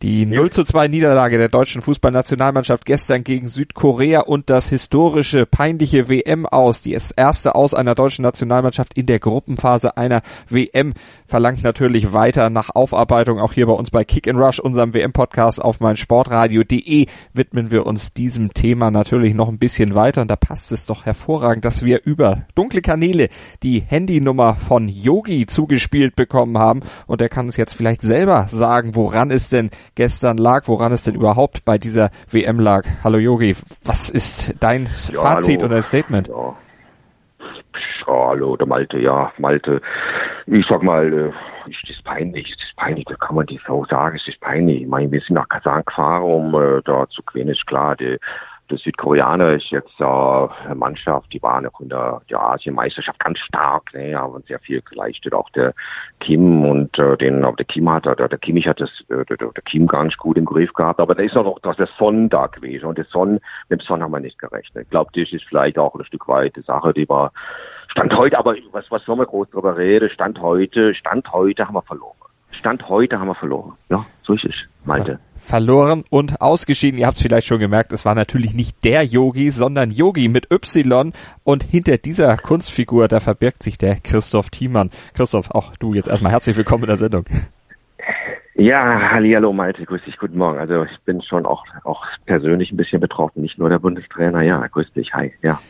Die 0 zu 2 Niederlage der deutschen Fußballnationalmannschaft gestern gegen Südkorea und das historische, peinliche WM aus, die erste aus einer deutschen Nationalmannschaft in der Gruppenphase einer WM, verlangt natürlich weiter nach Aufarbeitung. Auch hier bei uns bei Kick and Rush, unserem WM-Podcast auf mein Sportradio.de, widmen wir uns diesem Thema natürlich noch ein bisschen weiter. Und da passt es doch hervorragend, dass wir über dunkle Kanäle die Handynummer von Yogi zugespielt bekommen haben. Und er kann es jetzt vielleicht selber sagen, woran es denn gestern lag, woran es denn überhaupt bei dieser WM lag. Hallo Yogi, was ist dein ja, Fazit hallo. oder Statement? Ja. hallo, der Malte, ja, Malte. Ich sag mal, äh, ist das peinlich, ist das peinlich, da kann man das so sagen, ist das peinlich. Ich meine, wir sind nach Kasan gefahren, um äh, da zu gewinnen, ist klar, die der Südkoreaner ist jetzt äh, eine Mannschaft, die waren auch in der, der Asienmeisterschaft ganz stark, ne, haben sehr viel geleistet. Auch der Kim und äh, den, auch der Kim hat, der, der Kimmich hat das, äh, der, der Kim ganz gut im Griff gehabt, aber da ist auch noch der Son da gewesen und der Son, mit dem Son haben wir nicht gerechnet. Ich glaube, das ist vielleicht auch ein Stück weit die Sache, die war Stand heute, aber was, was soll man groß drüber reden? Stand heute, Stand heute haben wir verloren. Stand heute haben wir verloren. Ja, so ist es, Malte. Verloren und ausgeschieden. Ihr habt es vielleicht schon gemerkt, es war natürlich nicht der Yogi, sondern Yogi mit Y. Und hinter dieser Kunstfigur, da verbirgt sich der Christoph Thiemann. Christoph, auch du jetzt erstmal herzlich willkommen in der Sendung. Ja, hallo Malte, grüß dich, guten Morgen. Also ich bin schon auch, auch persönlich ein bisschen betroffen, nicht nur der Bundestrainer. Ja, grüß dich, hi, ja.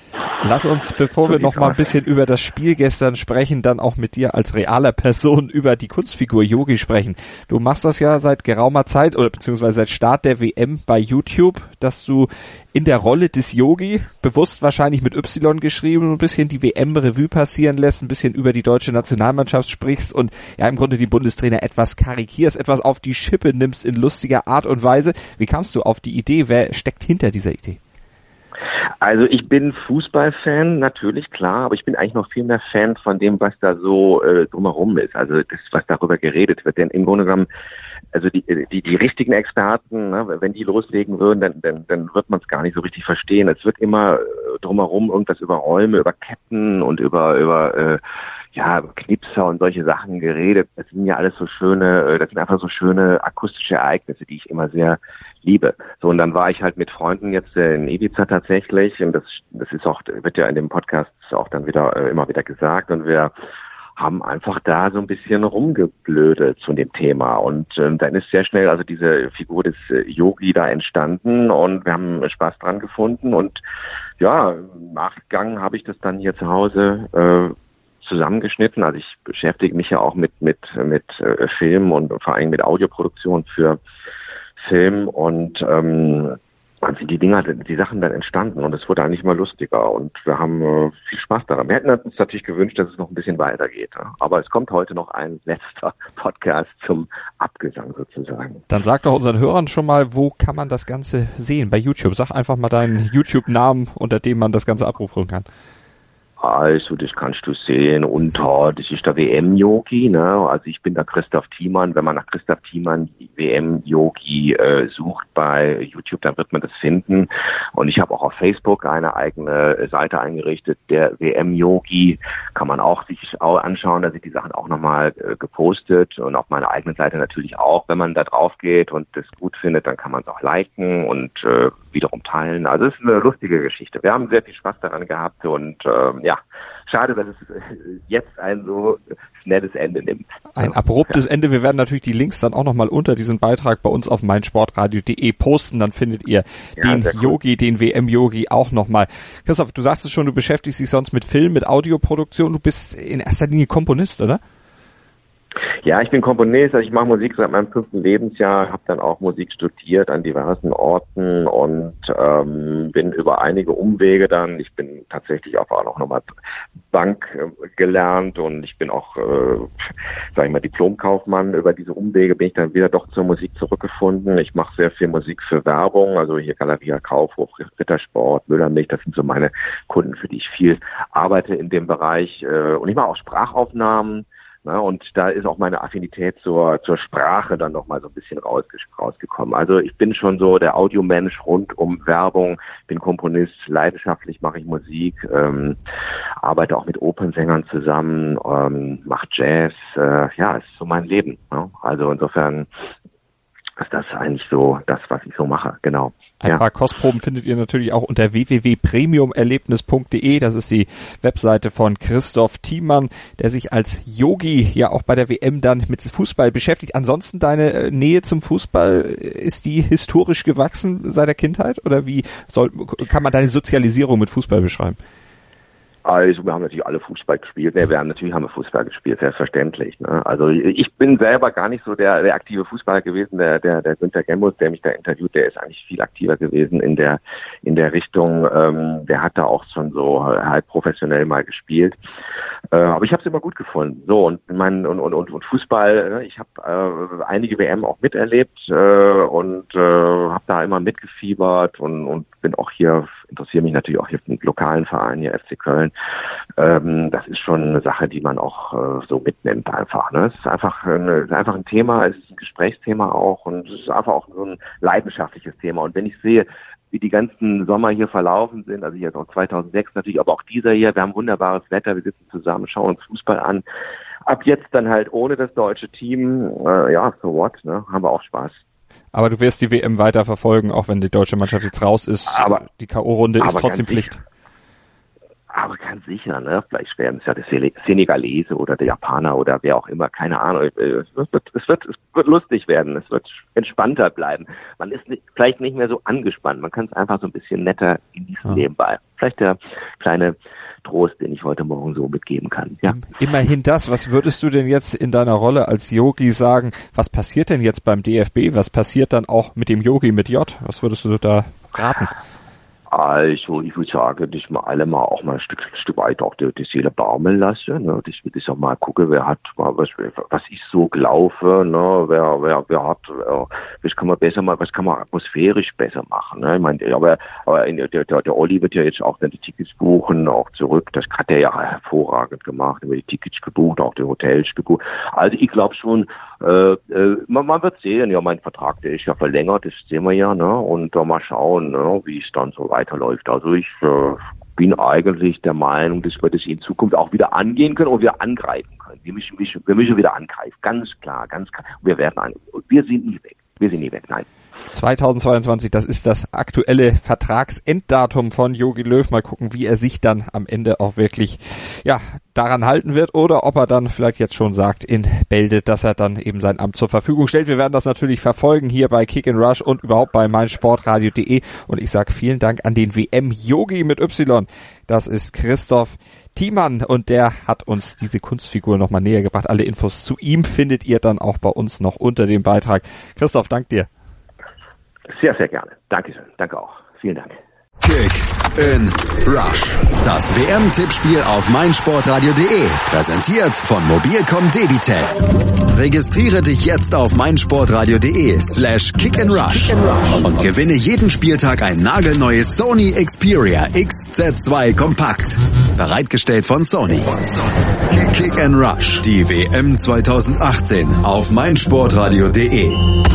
Lass uns, bevor so wir noch mal ein bisschen über das Spiel gestern sprechen, dann auch mit dir als realer Person über die Kunstfigur Yogi sprechen. Du machst das ja seit geraumer Zeit oder beziehungsweise seit Start der WM bei YouTube, dass du in der Rolle des Yogi, bewusst wahrscheinlich mit Y geschrieben, ein bisschen die WM-Revue passieren lässt, ein bisschen über die deutsche Nationalmannschaft sprichst und ja im Grunde die Bundestrainer etwas karikierst, etwas auf die Schippe nimmst in lustiger Art und Weise. Wie kamst du auf die Idee? Wer steckt hinter dieser Idee? Also ich bin Fußballfan, natürlich, klar, aber ich bin eigentlich noch viel mehr Fan von dem, was da so äh, drumherum ist. Also das, was darüber geredet wird. Denn im Grunde genommen also die, die, die richtigen Experten, ne, wenn die loslegen würden, dann, dann, dann wird man es gar nicht so richtig verstehen. Es wird immer drumherum irgendwas über Räume, über Ketten und über, über äh, ja, Knipser und solche Sachen geredet. Das sind ja alles so schöne, äh, das sind einfach so schöne akustische Ereignisse, die ich immer sehr liebe. So, und dann war ich halt mit Freunden jetzt äh, in Ibiza tatsächlich, und das, das ist auch, wird ja in dem Podcast auch dann wieder äh, immer wieder gesagt, und wir haben einfach da so ein bisschen rumgeblödet zu dem Thema. Und ähm, dann ist sehr schnell also diese Figur des Yogi da entstanden und wir haben Spaß dran gefunden. Und ja, im Nachgang habe ich das dann hier zu Hause äh, zusammengeschnitten. Also ich beschäftige mich ja auch mit mit mit äh, Film und vor allem mit Audioproduktion für Film und ähm, sind die Dinger, die Sachen dann entstanden und es wurde eigentlich immer lustiger und wir haben äh, viel Spaß daran. Wir hätten uns natürlich gewünscht, dass es noch ein bisschen weitergeht. Ja? Aber es kommt heute noch ein letzter Podcast zum Abgesang sozusagen. Dann sag doch unseren Hörern schon mal, wo kann man das Ganze sehen? Bei YouTube. Sag einfach mal deinen YouTube-Namen, unter dem man das Ganze abrufen kann. Also, das kannst du sehen unter, das ist der WM-Yogi, ne? Also ich bin der Christoph Thiemann. Wenn man nach Christoph Thiemann WM-Yogi äh, sucht bei YouTube, dann wird man das finden. Und ich habe auch auf Facebook eine eigene Seite eingerichtet, der WM-Yogi. Kann man auch sich anschauen, da sind die Sachen auch nochmal äh, gepostet und auf meiner eigenen Seite natürlich auch. Wenn man da drauf geht und das gut findet, dann kann man es auch liken und äh, wiederum teilen. Also es ist eine lustige Geschichte. Wir haben sehr viel Spaß daran gehabt und ähm, ja, schade, dass es äh, jetzt ein so schnelles Ende nimmt. Ein abruptes ja. Ende. Wir werden natürlich die Links dann auch nochmal unter diesem Beitrag bei uns auf meinsportradio.de posten. Dann findet ihr ja, den Yogi, cool. den WM-Yogi auch nochmal. Christoph, du sagst es schon, du beschäftigst dich sonst mit Film, mit Audioproduktion. Du bist in erster Linie Komponist, oder? Ja, ich bin Komponist, also ich mache Musik seit meinem fünften Lebensjahr, habe dann auch Musik studiert an diversen Orten und ähm, bin über einige Umwege dann, ich bin tatsächlich auch, auch noch nochmal Bank äh, gelernt und ich bin auch, äh, sag ich mal, Diplomkaufmann. Über diese Umwege bin ich dann wieder doch zur Musik zurückgefunden. Ich mache sehr viel Musik für Werbung, also hier Galeria Kaufhof, Rittersport, Müllermilch, das sind so meine Kunden, für die ich viel arbeite in dem Bereich. Äh, und ich mache auch Sprachaufnahmen Ne? Und da ist auch meine Affinität zur, zur Sprache dann nochmal so ein bisschen rausge rausgekommen. Also ich bin schon so der Audiomensch rund um Werbung, bin Komponist, leidenschaftlich mache ich Musik, ähm, arbeite auch mit Opernsängern zusammen, ähm, mache Jazz. Äh, ja, es ist so mein Leben. Ne? Also insofern ist das eigentlich so das, was ich so mache, genau. Ein ja. paar Kostproben findet ihr natürlich auch unter www.premiumerlebnis.de. Das ist die Webseite von Christoph Thiemann, der sich als Yogi ja auch bei der WM dann mit Fußball beschäftigt. Ansonsten deine äh, Nähe zum Fußball, ist die historisch gewachsen seit der Kindheit? Oder wie soll, kann man deine Sozialisierung mit Fußball beschreiben? Also wir haben natürlich alle Fußball gespielt. Ne, wir haben natürlich haben wir Fußball gespielt, selbstverständlich. Ne? Also ich bin selber gar nicht so der, der aktive Fußballer gewesen. Der, der, der Günther Gembus, der mich da interviewt, der ist eigentlich viel aktiver gewesen in der in der Richtung. Ähm, der hat da auch schon so halb professionell mal gespielt. Äh, aber ich habe es immer gut gefunden. So und mein und und und, und Fußball. Ne? Ich habe äh, einige WM auch miterlebt äh, und äh, habe da immer mitgefiebert und und bin auch hier interessiere mich natürlich auch hier für den lokalen Verein hier FC Köln ähm, das ist schon eine Sache, die man auch äh, so mitnimmt einfach. Ne? Es ist einfach, eine, ist einfach ein Thema, es ist ein Gesprächsthema auch und es ist einfach auch so ein leidenschaftliches Thema. Und wenn ich sehe, wie die ganzen Sommer hier verlaufen sind, also jetzt auch 2006 natürlich, aber auch dieser hier, wir haben wunderbares Wetter, wir sitzen zusammen, schauen uns Fußball an. Ab jetzt dann halt ohne das deutsche Team, äh, ja, so what, ne? haben wir auch Spaß. Aber du wirst die WM weiter verfolgen, auch wenn die deutsche Mannschaft jetzt raus ist. Aber die K.O.-Runde ist trotzdem Pflicht. Aber ganz sicher, ne? Vielleicht werden es ja der Senegalese oder der Japaner oder wer auch immer, keine Ahnung. Äh, es wird, es wird, es wird lustig werden, es wird entspannter bleiben. Man ist nicht, vielleicht nicht mehr so angespannt, man kann es einfach so ein bisschen netter genießen ja. nebenbei. Vielleicht der kleine Trost, den ich heute Morgen so mitgeben kann. Ja. Immerhin das. Was würdest du denn jetzt in deiner Rolle als Yogi sagen? Was passiert denn jetzt beim DFB? Was passiert dann auch mit dem Yogi mit J? Was würdest du da raten? Also ich würde sagen, dass wir alle mal auch mal ein Stück, ein Stück weit auch die, die Seele baumeln lassen. Ne? Dass wir das auch mal gucken, wer hat, was, was ist so gelaufen, ne? wer, wer, wer hat, wer, was kann man besser mal, was kann man atmosphärisch besser machen. Ne? Ich meine, aber, aber in, der, der, der Olli wird ja jetzt auch die Tickets buchen, auch zurück. Das hat er ja hervorragend gemacht, über die Tickets gebucht, auch die Hotels gebucht. Also ich glaube schon, äh, äh, man, man wird sehen, ja, mein Vertrag, der ist ja verlängert, das sehen wir ja, ne? Und äh, mal schauen, ne, wie es dann so weiterläuft. Also ich äh, bin eigentlich der Meinung, dass wir das in Zukunft auch wieder angehen können und wieder angreifen können. Wir müssen, wir müssen wieder angreifen, ganz klar, ganz klar. Wir werden an, wir sind nie weg. Wir sind nie weg, nein. 2022, das ist das aktuelle Vertragsenddatum von Jogi Löw. Mal gucken, wie er sich dann am Ende auch wirklich, ja, daran halten wird oder ob er dann vielleicht jetzt schon sagt in Bälde, dass er dann eben sein Amt zur Verfügung stellt. Wir werden das natürlich verfolgen hier bei Kick and Rush und überhaupt bei meinsportradio.de und ich sage vielen Dank an den WM Yogi mit Y. Das ist Christoph Thiemann und der hat uns diese Kunstfigur nochmal näher gebracht. Alle Infos zu ihm findet ihr dann auch bei uns noch unter dem Beitrag. Christoph, dank dir. Sehr, sehr gerne. Dankeschön. Danke auch. Vielen Dank. Kick in Rush. Das WM-Tippspiel auf meinsportradio.de. Präsentiert von Mobilcom Debitel. Registriere dich jetzt auf meinsportradio.de slash kick and rush und gewinne jeden Spieltag ein nagelneues Sony Xperia XZ2 Kompakt. Bereitgestellt von Sony. Kick and Rush. Die WM 2018 auf meinsportradio.de.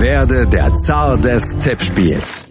Werde der Zar des Tippspiels.